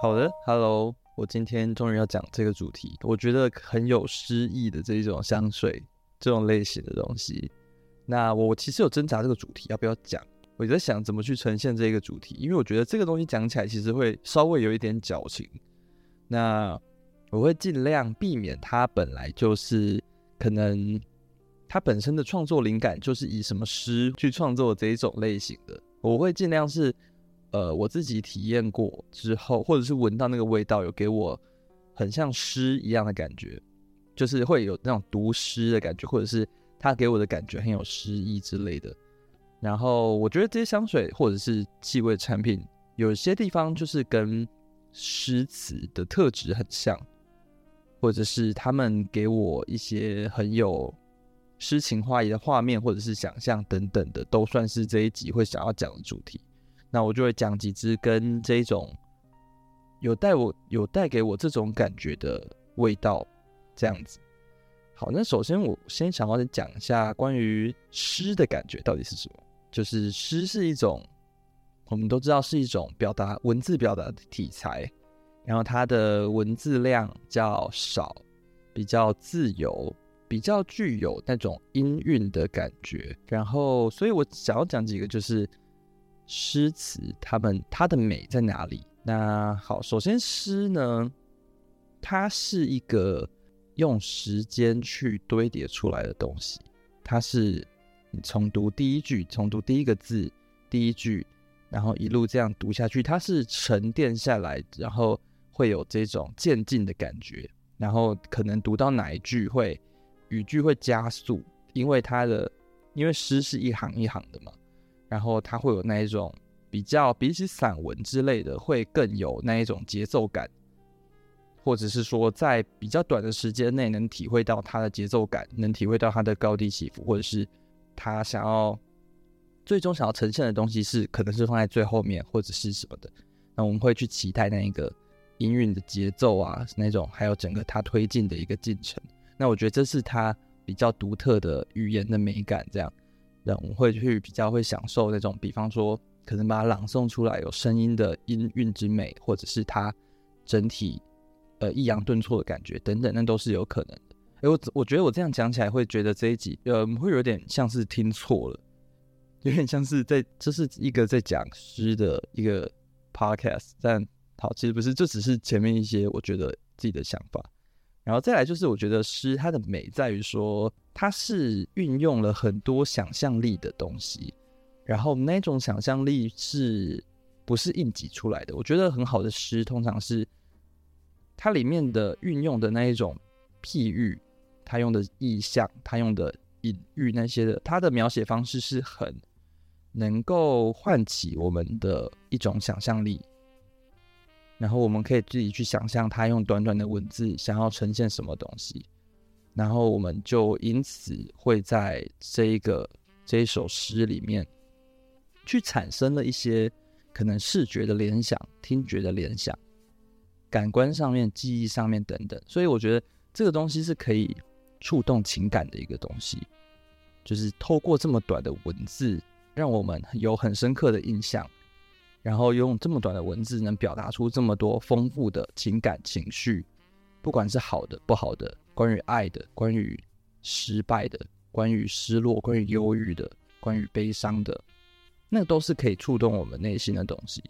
好的，Hello，我今天终于要讲这个主题，我觉得很有诗意的这一种香水，这种类型的东西。那我其实有挣扎这个主题要不要讲，我在想怎么去呈现这个主题，因为我觉得这个东西讲起来其实会稍微有一点矫情。那我会尽量避免它本来就是可能它本身的创作灵感就是以什么诗去创作这一种类型的，我会尽量是。呃，我自己体验过之后，或者是闻到那个味道，有给我很像诗一样的感觉，就是会有那种读诗的感觉，或者是它给我的感觉很有诗意之类的。然后我觉得这些香水或者是气味产品，有些地方就是跟诗词的特质很像，或者是他们给我一些很有诗情画意的画面，或者是想象等等的，都算是这一集会想要讲的主题。那我就会讲几支跟这种有带我有带给我这种感觉的味道，这样子。好，那首先我先想要讲一下关于诗的感觉到底是什么。就是诗是一种我们都知道是一种表达文字表达的题材，然后它的文字量较少，比较自由，比较具有那种音韵的感觉。然后，所以我想要讲几个就是。诗词，他们它的美在哪里？那好，首先诗呢，它是一个用时间去堆叠出来的东西。它是你从读第一句，从读第一个字，第一句，然后一路这样读下去，它是沉淀下来，然后会有这种渐进的感觉。然后可能读到哪一句会语句会加速，因为它的因为诗是一行一行的嘛。然后它会有那一种比较比起散文之类的，会更有那一种节奏感，或者是说在比较短的时间内能体会到它的节奏感，能体会到它的高低起伏，或者是他想要最终想要呈现的东西是可能是放在最后面或者是什么的。那我们会去期待那一个音韵的节奏啊，那种还有整个它推进的一个进程。那我觉得这是它比较独特的语言的美感，这样。我会去比较会享受那种，比方说可能把它朗诵出来有声音的音韵之美，或者是它整体呃抑扬顿挫的感觉等等，那都是有可能的。哎，我我觉得我这样讲起来会觉得这一集呃会有点像是听错了，有点像是在这是一个在讲诗的一个 podcast，但好其实不是，这只是前面一些我觉得自己的想法。然后再来就是，我觉得诗它的美在于说，它是运用了很多想象力的东西，然后那种想象力是不是硬挤出来的？我觉得很好的诗通常是它里面的运用的那一种譬喻，它用的意象，它用的隐喻那些的，它的描写方式是很能够唤起我们的一种想象力。然后我们可以自己去想象他用短短的文字想要呈现什么东西，然后我们就因此会在这一个这一首诗里面去产生了一些可能视觉的联想、听觉的联想、感官上面、记忆上面等等。所以我觉得这个东西是可以触动情感的一个东西，就是透过这么短的文字，让我们有很深刻的印象。然后用这么短的文字，能表达出这么多丰富的情感情绪，不管是好的、不好的，关于爱的、关于失败的、关于失落、关于忧郁的、关于悲伤的，那都是可以触动我们内心的东西，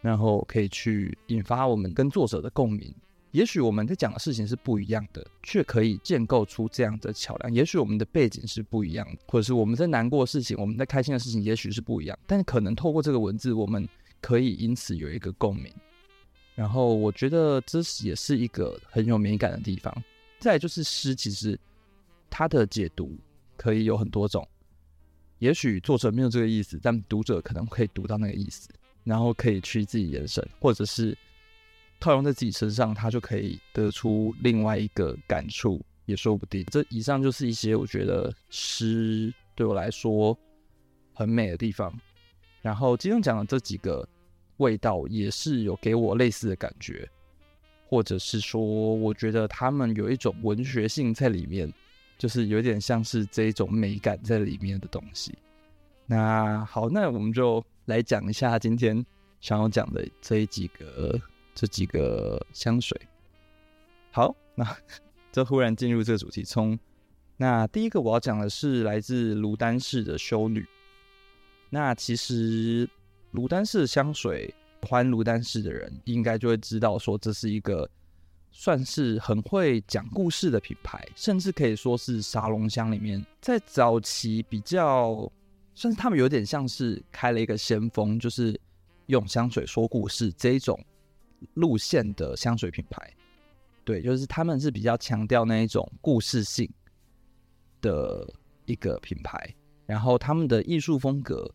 然后可以去引发我们跟作者的共鸣。也许我们在讲的事情是不一样的，却可以建构出这样的桥梁。也许我们的背景是不一样的，或者是我们在难过的事情、我们在开心的事情，也许是不一样，但可能透过这个文字，我们。可以因此有一个共鸣，然后我觉得这也是一个很有美感的地方。再就是诗，其实它的解读可以有很多种。也许作者没有这个意思，但读者可能可以读到那个意思，然后可以去自己延伸，或者是套用在自己身上，他就可以得出另外一个感触，也说不定。这以上就是一些我觉得诗对我来说很美的地方。然后今天讲的这几个味道也是有给我类似的感觉，或者是说，我觉得他们有一种文学性在里面，就是有点像是这一种美感在里面的东西。那好，那我们就来讲一下今天想要讲的这几个这几个香水。好，那 就忽然进入这个主题。从那第一个我要讲的是来自卢丹氏的修女。那其实卢丹氏香水，欢卢丹氏的人应该就会知道，说这是一个算是很会讲故事的品牌，甚至可以说是沙龙香里面在早期比较算是他们有点像是开了一个先锋，就是用香水说故事这一种路线的香水品牌。对，就是他们是比较强调那一种故事性的一个品牌，然后他们的艺术风格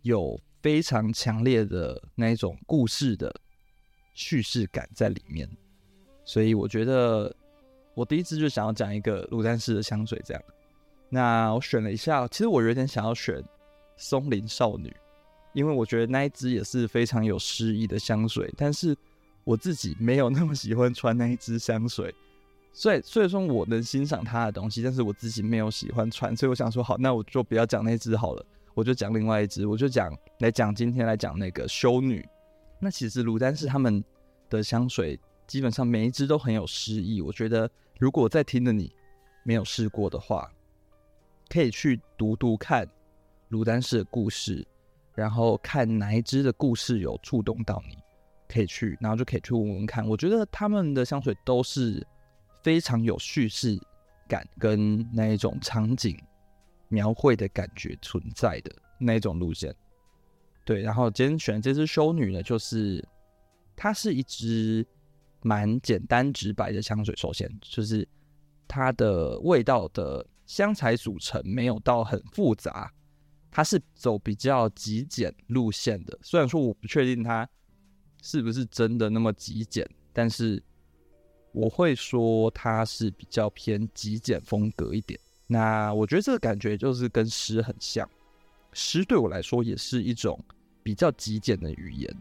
有。非常强烈的那一种故事的叙事感在里面，所以我觉得我第一次就想要讲一个卢丹氏的香水，这样。那我选了一下，其实我有点想要选松林少女，因为我觉得那一支也是非常有诗意的香水，但是我自己没有那么喜欢穿那一支香水，所以所以说我能欣赏它的东西，但是我自己没有喜欢穿，所以我想说好，那我就不要讲那支好了。我就讲另外一支，我就讲来讲今天来讲那个修女。那其实卢丹氏他们的香水基本上每一支都很有诗意。我觉得如果在听的你没有试过的话，可以去读读看卢丹氏的故事，然后看哪一支的故事有触动到你，可以去，然后就可以去闻闻看。我觉得他们的香水都是非常有叙事感跟那一种场景。描绘的感觉存在的那种路线，对。然后今天选这支修女呢，就是它是一支蛮简单直白的香水。首先就是它的味道的香材组成没有到很复杂，它是走比较极简路线的。虽然说我不确定它是不是真的那么极简，但是我会说它是比较偏极简风格一点。那我觉得这个感觉就是跟诗很像，诗对我来说也是一种比较极简的语言，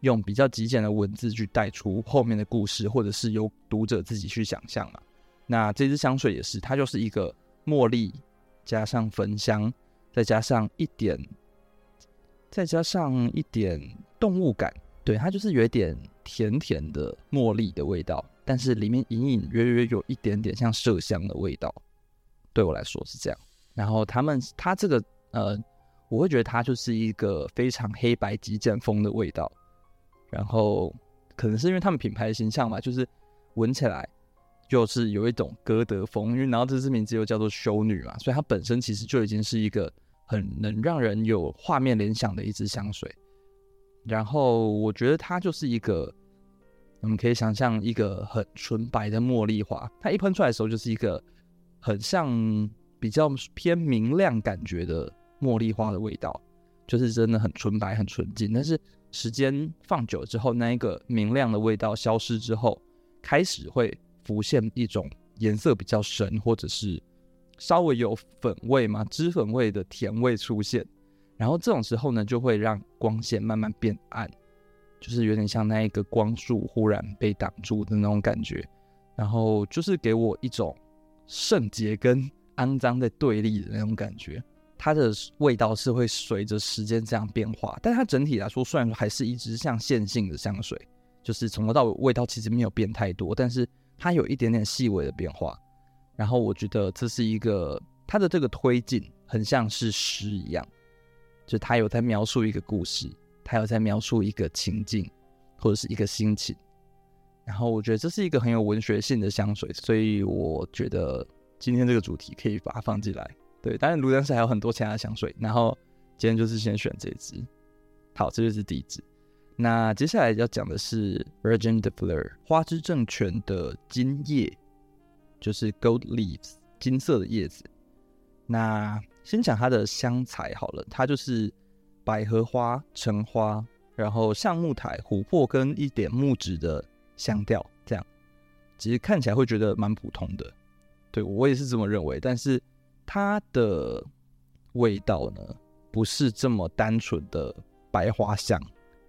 用比较极简的文字去带出后面的故事，或者是由读者自己去想象嘛。那这支香水也是，它就是一个茉莉加上焚香，再加上一点，再加上一点动物感，对，它就是有一点甜甜的茉莉的味道，但是里面隐隐约约有一点点像麝香的味道。对我来说是这样，然后他们他这个呃，我会觉得它就是一个非常黑白极简风的味道，然后可能是因为他们品牌的形象嘛，就是闻起来就是有一种歌德风，因为然后这支名字又叫做修女嘛，所以它本身其实就已经是一个很能让人有画面联想的一支香水。然后我觉得它就是一个，我们可以想象一个很纯白的茉莉花，它一喷出来的时候就是一个。很像比较偏明亮感觉的茉莉花的味道，就是真的很纯白、很纯净。但是时间放久了之后，那一个明亮的味道消失之后，开始会浮现一种颜色比较深，或者是稍微有粉味嘛，脂粉味的甜味出现。然后这种时候呢，就会让光线慢慢变暗，就是有点像那一个光束忽然被挡住的那种感觉。然后就是给我一种。圣洁跟肮脏在对立的那种感觉，它的味道是会随着时间这样变化，但它整体来说，虽然说还是一支像线性的香水，就是从头到尾味道其实没有变太多，但是它有一点点细微的变化。然后我觉得这是一个它的这个推进，很像是诗一样，就它有在描述一个故事，它有在描述一个情境或者是一个心情。然后我觉得这是一个很有文学性的香水，所以我觉得今天这个主题可以把它放进来。对，当然卢丹氏还有很多其他的香水，然后今天就是先选这支。好，这就是第一支。那接下来要讲的是 Virgin de Fleur 花之正泉的金叶，就是 Gold Leaves 金色的叶子。那先讲它的香材好了，它就是百合花、橙花，然后橡木苔、琥珀跟一点木质的。香调这样，其实看起来会觉得蛮普通的，对，我也是这么认为。但是它的味道呢，不是这么单纯的白花香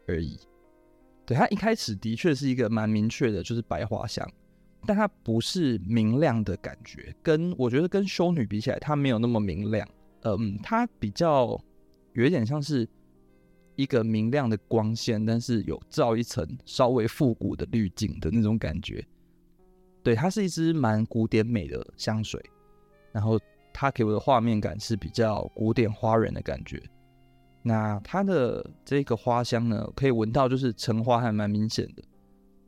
而已。对，它一开始的确是一个蛮明确的，就是白花香，但它不是明亮的感觉。跟我觉得跟修女比起来，它没有那么明亮。嗯，它比较有一点像是一个明亮的光线，但是有照一层稍微复古的滤镜的那种感觉。对，它是一支蛮古典美的香水，然后它给我的画面感是比较古典花园的感觉。那它的这个花香呢，可以闻到就是橙花还蛮明显的，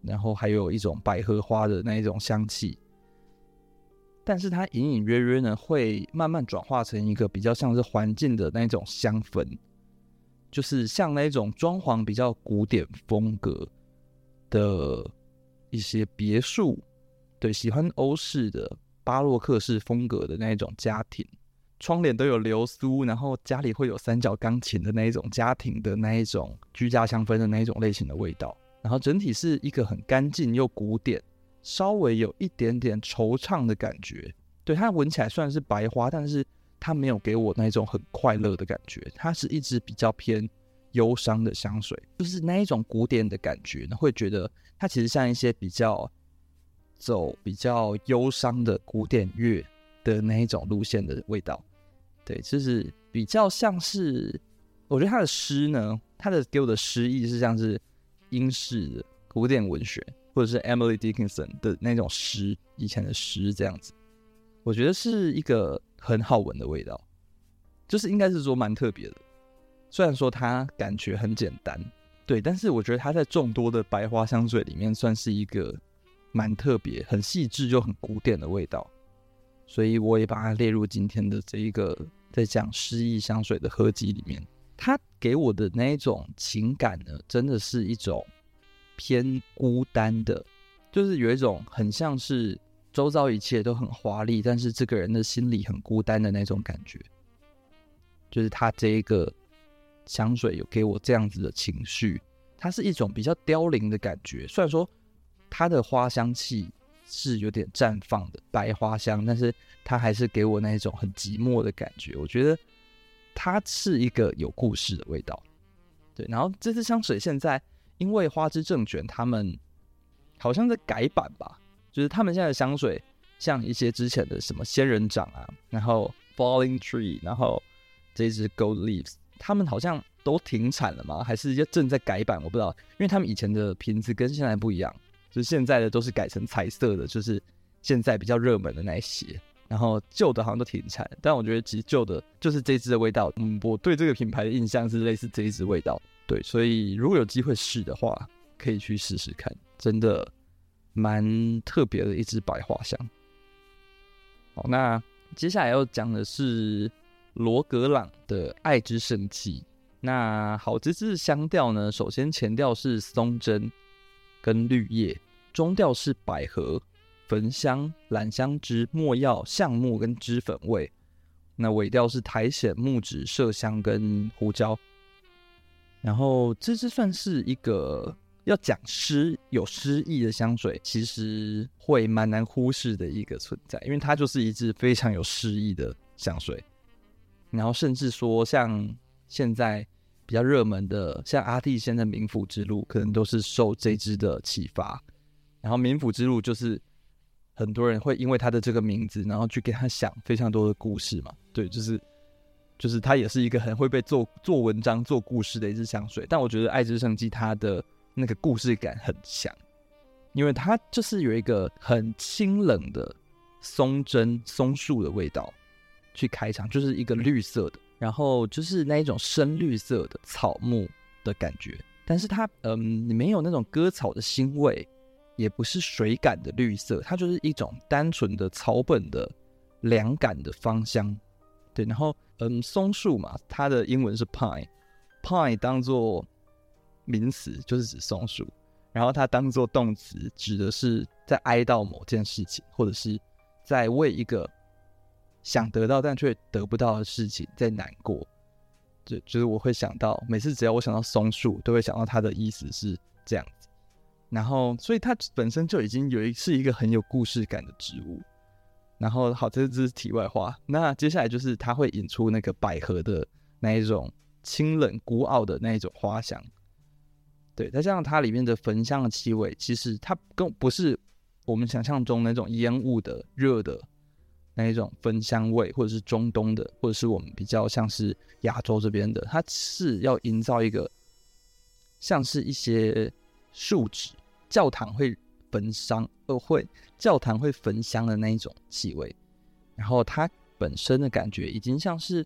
然后还有一种百合花的那一种香气。但是它隐隐约约呢，会慢慢转化成一个比较像是环境的那种香氛，就是像那种装潢比较古典风格的一些别墅。对，喜欢欧式的巴洛克式风格的那一种家庭，窗帘都有流苏，然后家里会有三角钢琴的那一种家庭的那一种居家香氛的那一种类型的味道，然后整体是一个很干净又古典，稍微有一点点惆怅的感觉。对，它闻起来虽然是白花，但是它没有给我那种很快乐的感觉，它是一支比较偏忧伤的香水，就是那一种古典的感觉呢，会觉得它其实像一些比较。走比较忧伤的古典乐的那一种路线的味道，对，就是比较像是，我觉得他的诗呢，他的给我的诗意是像是英式的古典文学，或者是 Emily Dickinson 的那种诗，以前的诗这样子，我觉得是一个很好闻的味道，就是应该是说蛮特别的，虽然说它感觉很简单，对，但是我觉得它在众多的白花香水里面算是一个。蛮特别，很细致又很古典的味道，所以我也把它列入今天的这一个在讲诗意香水的合集里面。它给我的那一种情感呢，真的是一种偏孤单的，就是有一种很像是周遭一切都很华丽，但是这个人的心里很孤单的那种感觉。就是他这一个香水有给我这样子的情绪，它是一种比较凋零的感觉，虽然说。它的花香气是有点绽放的白花香，但是它还是给我那一种很寂寞的感觉。我觉得它是一个有故事的味道。对，然后这支香水现在因为花之正卷他们好像在改版吧，就是他们现在的香水像一些之前的什么仙人掌啊，然后 Falling Tree，然后这支 Gold Leaves，他们好像都停产了吗？还是就正在改版？我不知道，因为他们以前的瓶子跟现在不一样。就是现在的都是改成彩色的，就是现在比较热门的那些，然后旧的好像都停产。但我觉得其实旧的就是这支的味道，嗯，我对这个品牌的印象是类似这一支味道。对，所以如果有机会试的话，可以去试试看，真的蛮特别的一支白花香。好，那接下来要讲的是罗格朗的爱之圣气。那好，这支香调呢，首先前调是松针。跟绿叶，中调是百合、焚香、兰香脂、没药、橡木跟脂粉味。那尾调是苔藓、木质、麝香跟胡椒。然后这支算是一个要讲诗、有诗意的香水，其实会蛮难忽视的一个存在，因为它就是一支非常有诗意的香水。然后甚至说，像现在。比较热门的，像阿蒂仙的冥府之路，可能都是受这支的启发。然后冥府之路就是很多人会因为他的这个名字，然后去给他想非常多的故事嘛。对，就是就是它也是一个很会被做做文章、做故事的一支香水。但我觉得爱之圣迹它的那个故事感很强，因为它就是有一个很清冷的松针松树的味道去开场，就是一个绿色的。然后就是那一种深绿色的草木的感觉，但是它嗯，你没有那种割草的腥味，也不是水感的绿色，它就是一种单纯的草本的凉感的芳香。对，然后嗯，松树嘛，它的英文是 pine，pine 当做名词就是指松树，然后它当做动词指的是在哀悼某件事情，或者是在为一个。想得到但却得不到的事情，在难过，就就是我会想到，每次只要我想到松树，都会想到它的意思是这样子。然后，所以它本身就已经有一是一个很有故事感的植物。然后，好，这是题外话。那接下来就是它会引出那个百合的那一种清冷孤傲的那一种花香。对，再加上它里面的焚香的气味，其实它更不是我们想象中那种烟雾的热的。那一种焚香味，或者是中东的，或者是我们比较像是亚洲这边的，它是要营造一个像是一些树脂，教堂会焚香，呃，会教堂会焚香的那一种气味。然后它本身的感觉已经像是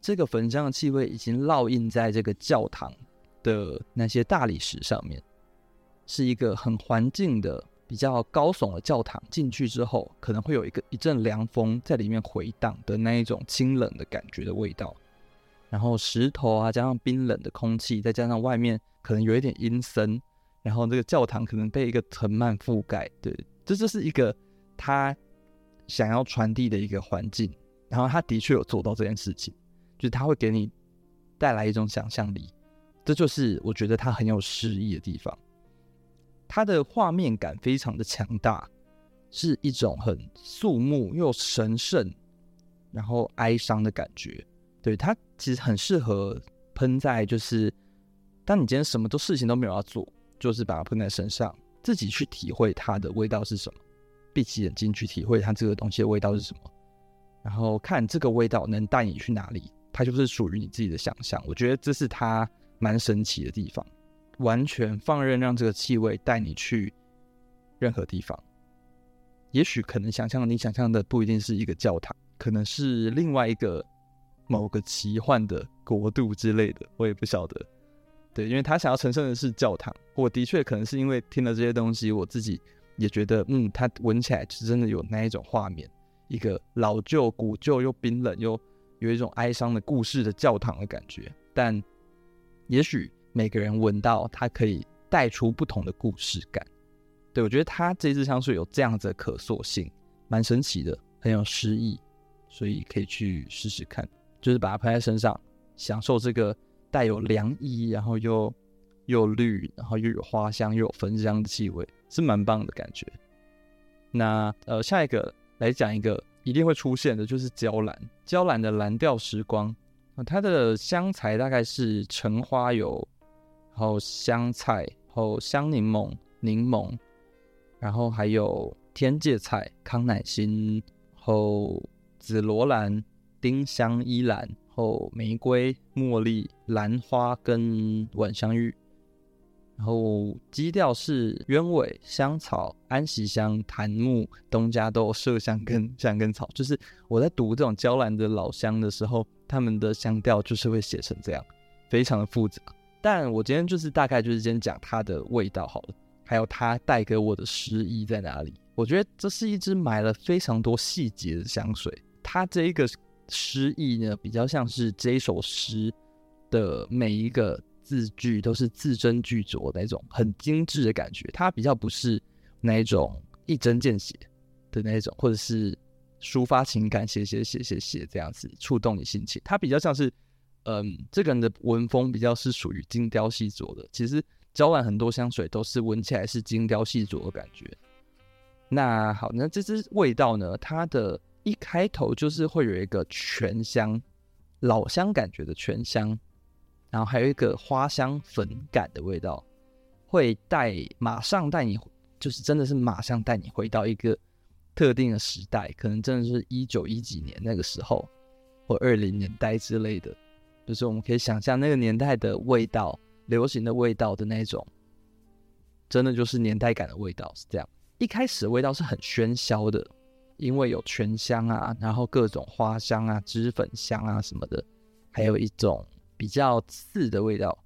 这个焚香的气味已经烙印在这个教堂的那些大理石上面，是一个很环境的。比较高耸的教堂，进去之后可能会有一个一阵凉风在里面回荡的那一种清冷的感觉的味道，然后石头啊，加上冰冷的空气，再加上外面可能有一点阴森，然后这个教堂可能被一个藤蔓覆盖，对，这就是一个他想要传递的一个环境，然后他的确有做到这件事情，就是他会给你带来一种想象力，这就是我觉得他很有诗意的地方。它的画面感非常的强大，是一种很肃穆又神圣，然后哀伤的感觉。对，它其实很适合喷在，就是当你今天什么都事情都没有要做，就是把它喷在身上，自己去体会它的味道是什么，闭起眼睛去体会它这个东西的味道是什么，然后看这个味道能带你去哪里，它就是属于你自己的想象。我觉得这是它蛮神奇的地方。完全放任，让这个气味带你去任何地方。也许可能想象你想象的不一定是一个教堂，可能是另外一个某个奇幻的国度之类的，我也不晓得。对，因为他想要呈现的是教堂，我的确可能是因为听了这些东西，我自己也觉得，嗯，它闻起来是真的有那一种画面，一个老旧、古旧又冰冷又有一种哀伤的故事的教堂的感觉。但也许。每个人闻到它可以带出不同的故事感，对，我觉得它这支香水有这样子的可塑性，蛮神奇的，很有诗意，所以可以去试试看，就是把它喷在身上，享受这个带有凉意，然后又又绿，然后又有花香又有焚香的气味，是蛮棒的感觉。那呃，下一个来讲一个一定会出现的，就是娇兰，娇兰的蓝调时光，它的香材大概是橙花油。然后香菜，然后香柠檬、柠檬，然后还有天芥菜、康乃馨，然后紫罗兰、丁香、依兰，然后玫瑰、茉莉、兰花跟晚香玉。然后基调是鸢尾、香草、安息香、檀木、东加豆、麝香跟香根草。就是我在读这种娇兰的老香的时候，他们的香调就是会写成这样，非常的复杂。但我今天就是大概就是先讲它的味道好了，还有它带给我的诗意在哪里。我觉得这是一支买了非常多细节的香水，它这一个诗意呢，比较像是这一首诗的每一个字句都是字斟句酌那种很精致的感觉。它比较不是那一种一针见血的那种，或者是抒发情感写写写写写这样子触动你心情。它比较像是。嗯，这个人的文风比较是属于精雕细琢的。其实娇兰很多香水都是闻起来是精雕细琢的感觉。那好，那这支味道呢？它的一开头就是会有一个醛香、老香感觉的醛香，然后还有一个花香粉感的味道，会带马上带你，就是真的是马上带你回到一个特定的时代，可能真的是一九一几年那个时候，或二零年代之类的。就是我们可以想象那个年代的味道，流行的味道的那种，真的就是年代感的味道是这样。一开始味道是很喧嚣的，因为有醛香啊，然后各种花香啊、脂粉香啊什么的，还有一种比较刺的味道，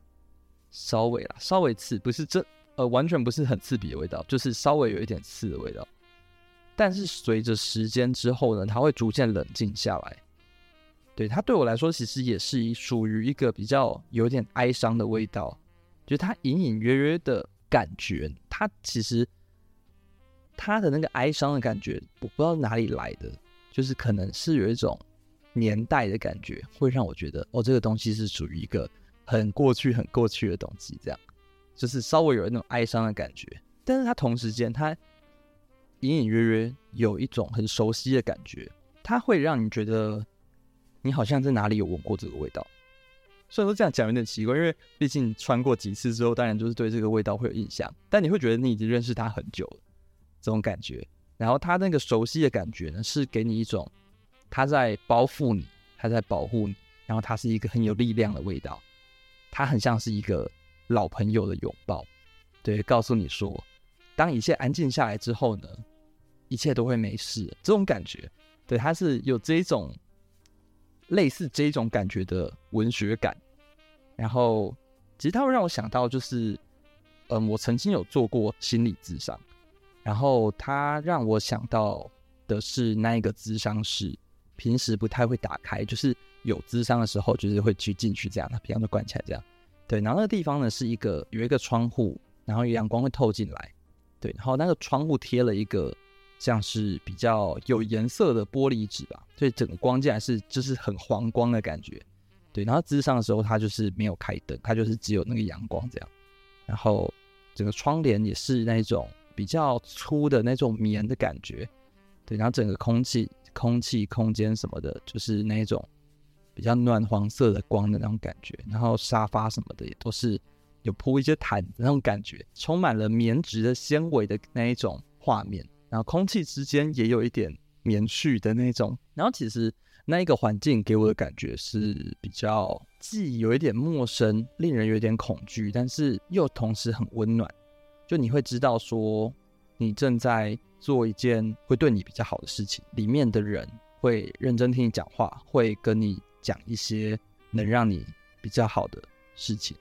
稍微啦，稍微刺，不是这呃完全不是很刺鼻的味道，就是稍微有一点刺的味道。但是随着时间之后呢，它会逐渐冷静下来。对，它对我来说，其实也是属于一个比较有点哀伤的味道，就是它隐隐约约的感觉，它其实它的那个哀伤的感觉，我不知道哪里来的，就是可能是有一种年代的感觉，会让我觉得哦，这个东西是属于一个很过去、很过去的东西，这样，就是稍微有那种哀伤的感觉，但是它同时间，它隐隐约约有一种很熟悉的感觉，它会让你觉得。你好像在哪里有闻过这个味道，虽然说这样讲有点奇怪，因为毕竟穿过几次之后，当然就是对这个味道会有印象。但你会觉得你已经认识它很久了，这种感觉。然后它那个熟悉的感觉呢，是给你一种它在包覆你，它在保护你，然后它是一个很有力量的味道。它很像是一个老朋友的拥抱，对，告诉你说，当一切安静下来之后呢，一切都会没事。这种感觉，对，它是有这种类似这种感觉的文学感。然后，其实它会让我想到，就是，嗯，我曾经有做过心理咨商，然后它让我想到的是那一个咨商室，平时不太会打开，就是有咨商的时候，就是会去进去这样，它平常都关起来这样。对，然后那个地方呢是一个有一个窗户，然后阳光会透进来。对，然后那个窗户贴了一个像是比较有颜色的玻璃纸吧，所以整个光进来是就是很黄光的感觉。对，然后咨商的时候它就是没有开灯，它就是只有那个阳光这样。然后整个窗帘也是那种比较粗的那种棉的感觉。对，然后整个空气。空气、空间什么的，就是那一种比较暖黄色的光的那种感觉。然后沙发什么的也都是有铺一些毯子那种感觉，充满了棉质的纤维的那一种画面。然后空气之间也有一点棉絮的那种。然后其实那一个环境给我的感觉是比较既有一点陌生，令人有点恐惧，但是又同时很温暖。就你会知道说你正在。做一件会对你比较好的事情，里面的人会认真听你讲话，会跟你讲一些能让你比较好的事情，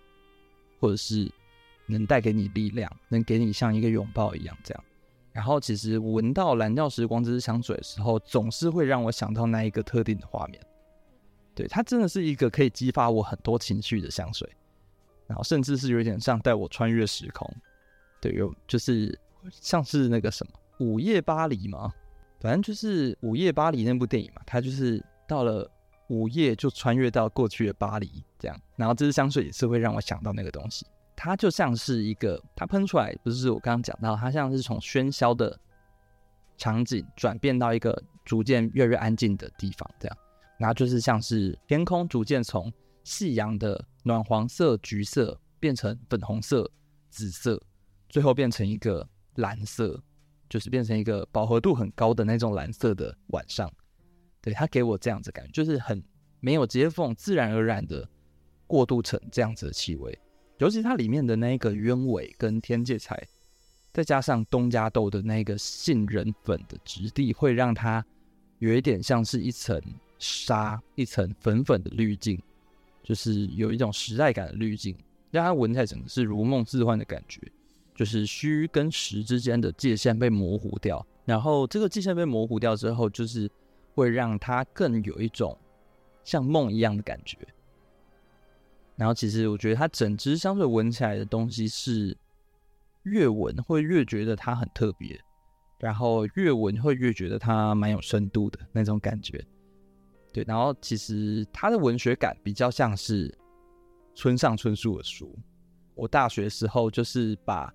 或者是能带给你力量，能给你像一个拥抱一样这样。然后，其实闻到蓝调时光这支香水的时候，总是会让我想到那一个特定的画面。对，它真的是一个可以激发我很多情绪的香水，然后甚至是有点像带我穿越时空。对，有就是像是那个什么。午夜巴黎吗，反正就是午夜巴黎那部电影嘛，它就是到了午夜就穿越到过去的巴黎这样。然后这支香水也是会让我想到那个东西，它就像是一个，它喷出来不是我刚刚讲到，它像是从喧嚣的场景转变到一个逐渐越来越安静的地方这样。然后就是像是天空逐渐从夕阳的暖黄色、橘色变成粉红色、紫色，最后变成一个蓝色。就是变成一个饱和度很高的那种蓝色的晚上，对，它给我这样子感觉，就是很没有接缝，自然而然的过渡成这样子的气味。尤其它里面的那个鸢尾跟天芥菜，再加上东加豆的那个杏仁粉的质地，会让它有一点像是一层纱，一层粉粉的滤镜，就是有一种时代感的滤镜，让它闻起来整个是如梦似幻的感觉。就是虚跟实之间的界限被模糊掉，然后这个界限被模糊掉之后，就是会让它更有一种像梦一样的感觉。然后其实我觉得它整支香水闻起来的东西是越闻会越觉得它很特别，然后越闻会越觉得它蛮有深度的那种感觉。对，然后其实它的文学感比较像是村上春树的书。我大学时候就是把。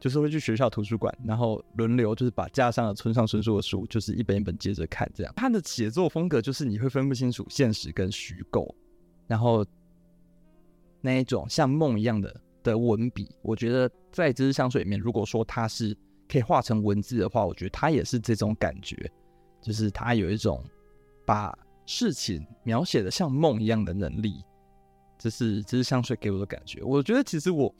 就是会去学校图书馆，然后轮流就是把架上的村上春树的书，就是一本一本接着看。这样，他的写作风格就是你会分不清楚现实跟虚构，然后那一种像梦一样的的文笔，我觉得在这支香水里面，如果说它是可以画成文字的话，我觉得它也是这种感觉，就是它有一种把事情描写的像梦一样的能力。这是这支香水给我的感觉。我觉得其实我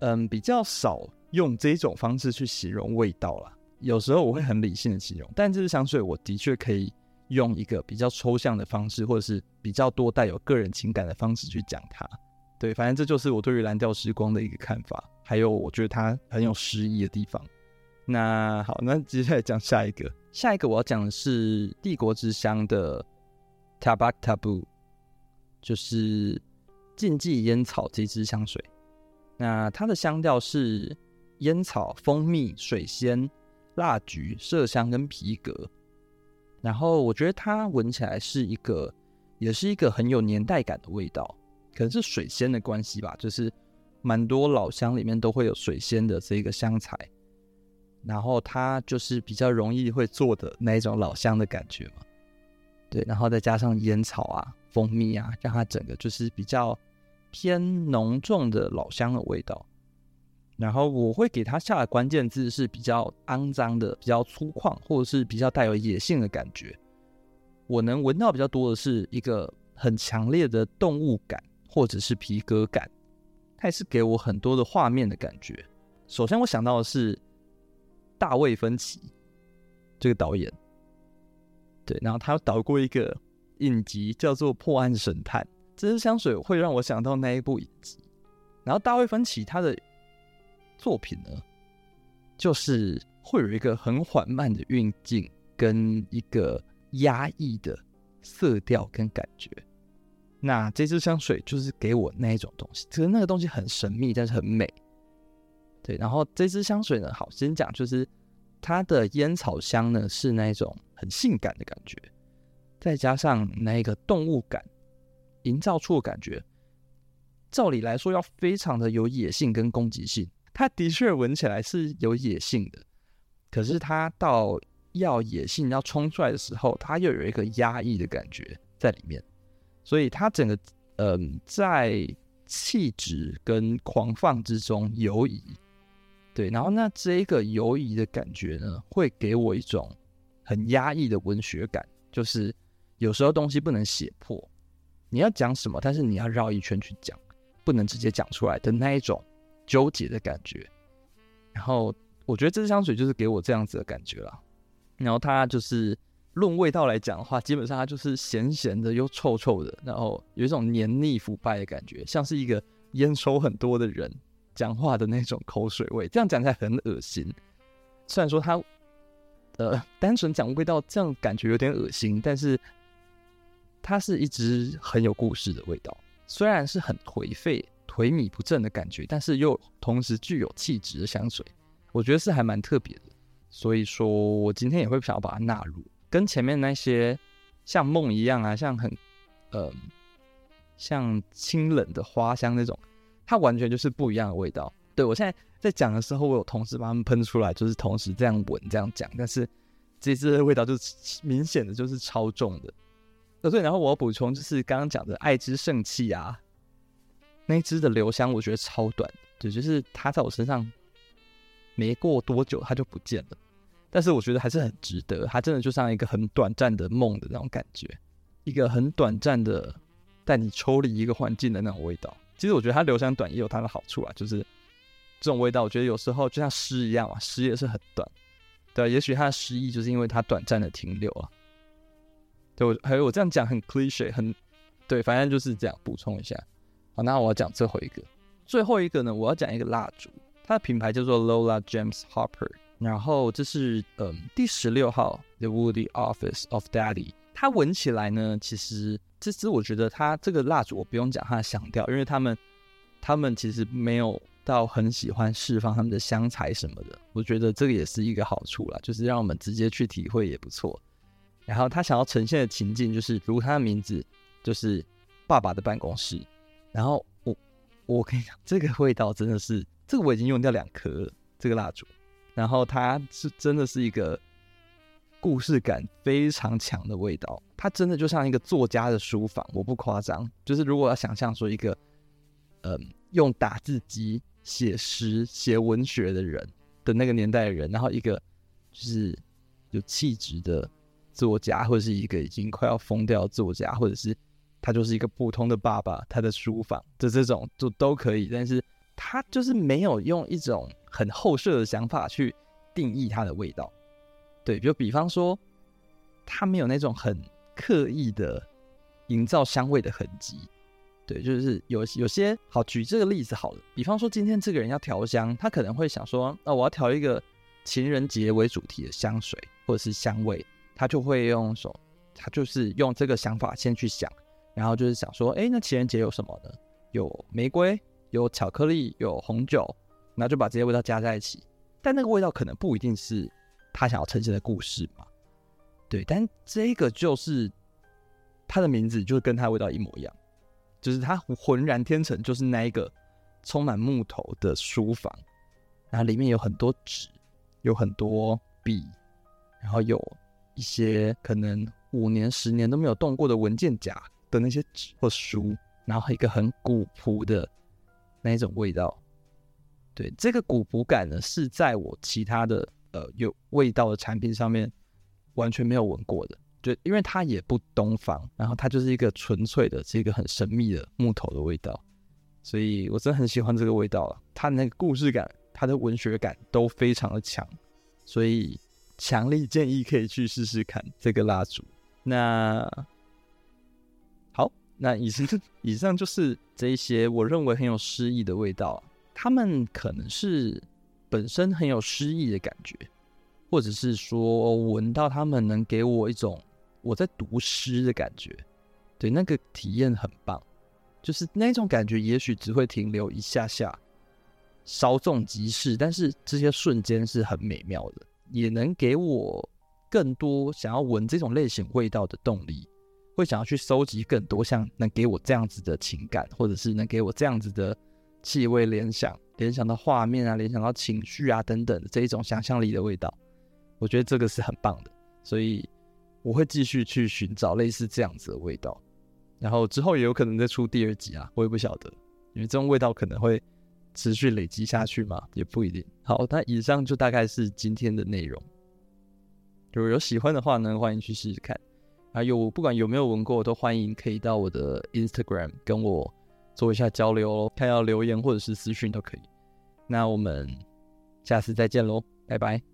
嗯比较少。用这种方式去形容味道啦，有时候我会很理性的形容，但这支香水我的确可以用一个比较抽象的方式，或者是比较多带有个人情感的方式去讲它。对，反正这就是我对于蓝调时光的一个看法，还有我觉得它很有诗意的地方。那好，那接下来讲下一个，下一个我要讲的是帝国之乡的 Tabak Tabu，就是禁忌烟草这支香水。那它的香调是。烟草、蜂蜜、水仙、蜡菊、麝香跟皮革，然后我觉得它闻起来是一个，也是一个很有年代感的味道，可能是水仙的关系吧，就是蛮多老香里面都会有水仙的这个香材，然后它就是比较容易会做的那一种老香的感觉嘛，对，然后再加上烟草啊、蜂蜜啊，让它整个就是比较偏浓重的老香的味道。然后我会给他下的关键字是比较肮脏的、比较粗犷，或者是比较带有野性的感觉。我能闻到比较多的是一个很强烈的动物感，或者是皮革感。它也是给我很多的画面的感觉。首先我想到的是大卫芬奇这个导演，对，然后他导过一个影集叫做《破案神探》，这支香水会让我想到那一部影集。然后大卫芬奇他的作品呢，就是会有一个很缓慢的运镜，跟一个压抑的色调跟感觉。那这支香水就是给我那一种东西，其实那个东西很神秘，但是很美。对，然后这支香水呢，好，先讲就是它的烟草香呢是那一种很性感的感觉，再加上那个动物感，营造出的感觉，照理来说要非常的有野性跟攻击性。它的确闻起来是有野性的，可是它到要野性要冲出来的时候，它又有一个压抑的感觉在里面。所以它整个，嗯、在气质跟狂放之中游移，对，然后那这一个游移的感觉呢，会给我一种很压抑的文学感，就是有时候东西不能写破，你要讲什么，但是你要绕一圈去讲，不能直接讲出来的那一种纠结的感觉。然后我觉得这支香水就是给我这样子的感觉了，然后它就是。论味道来讲的话，基本上它就是咸咸的又臭臭的，然后有一种黏腻腐败的感觉，像是一个烟抽很多的人讲话的那种口水味。这样讲起来很恶心。虽然说它，呃，单纯讲味道这样感觉有点恶心，但是它是一支很有故事的味道。虽然是很颓废、萎靡不振的感觉，但是又同时具有气质的香水，我觉得是还蛮特别的。所以说我今天也会想要把它纳入。跟前面那些像梦一样啊，像很呃像清冷的花香那种，它完全就是不一样的味道。对，我现在在讲的时候，我有同时把它们喷出来，就是同时这样闻这样讲，但是这支的味道就明显的就是超重的。呃对，然后我要补充就是刚刚讲的爱之圣器啊，那一支的留香我觉得超短，对，就是它在我身上没过多久它就不见了。但是我觉得还是很值得，它真的就像一个很短暂的梦的那种感觉，一个很短暂的带你抽离一个环境的那种味道。其实我觉得它留香短也有它的好处啊，就是这种味道，我觉得有时候就像诗一样啊，诗也是很短，对，也许它的诗意就是因为它短暂的停留啊。对，我还有我这样讲很 cliche，很对，反正就是这样补充一下。好，那我要讲最后一个，最后一个呢，我要讲一个蜡烛，它的品牌叫做 Lola James Harper。然后这是嗯第十六号 The Woody Office of Daddy，它闻起来呢，其实这支我觉得它这个蜡烛我不用讲它的香调，因为他们他们其实没有到很喜欢释放他们的香材什么的，我觉得这个也是一个好处啦，就是让我们直接去体会也不错。然后他想要呈现的情境就是，如他的名字就是爸爸的办公室。然后我我跟你讲，这个味道真的是，这个我已经用掉两颗了，这个蜡烛。然后它是真的是一个故事感非常强的味道，它真的就像一个作家的书房，我不夸张。就是如果要想象说一个，嗯，用打字机写诗、写文学的人的那个年代的人，然后一个就是有气质的作家，或者是一个已经快要疯掉的作家，或者是他就是一个普通的爸爸，他的书房的这种就都可以，但是他就是没有用一种。很后设的想法去定义它的味道，对，就比方说，他没有那种很刻意的营造香味的痕迹，对，就是有有些好，举这个例子好了，比方说今天这个人要调香，他可能会想说，那、我要调一个情人节为主题的香水或者是香味，他就会用手，他就是用这个想法先去想，然后就是想说，哎，那情人节有什么呢？有玫瑰，有巧克力，有红酒。然后就把这些味道加在一起，但那个味道可能不一定是他想要呈现的故事嘛。对，但这个就是他的名字，就是跟他味道一模一样，就是他浑然天成，就是那一个充满木头的书房，然后里面有很多纸，有很多笔，然后有一些可能五年、十年都没有动过的文件夹的那些纸或书，然后一个很古朴的那一种味道。对，这个古朴感呢，是在我其他的呃有味道的产品上面完全没有闻过的。就因为它也不东方，然后它就是一个纯粹的，是一个很神秘的木头的味道，所以我真的很喜欢这个味道了。它那个故事感，它的文学感都非常的强，所以强力建议可以去试试看这个蜡烛。那，那以上以上就是这一些我认为很有诗意的味道，它们可能是本身很有诗意的感觉，或者是说闻到它们能给我一种我在读诗的感觉，对，那个体验很棒。就是那种感觉，也许只会停留一下下，稍纵即逝。但是这些瞬间是很美妙的，也能给我更多想要闻这种类型味道的动力，会想要去收集更多像能给我这样子的情感，或者是能给我这样子的气味联想，联想到画面啊，联想到情绪啊等等的这一种想象力的味道。我觉得这个是很棒的，所以我会继续去寻找类似这样子的味道。然后之后也有可能再出第二集啊，我也不晓得，因为这种味道可能会持续累积下去嘛，也不一定。好，那以上就大概是今天的内容。如果有喜欢的话呢，欢迎去试试看。还有不管有没有闻过，都欢迎可以到我的 Instagram 跟我做一下交流哦，看要留言或者是私讯都可以。那我们下次再见喽，拜拜。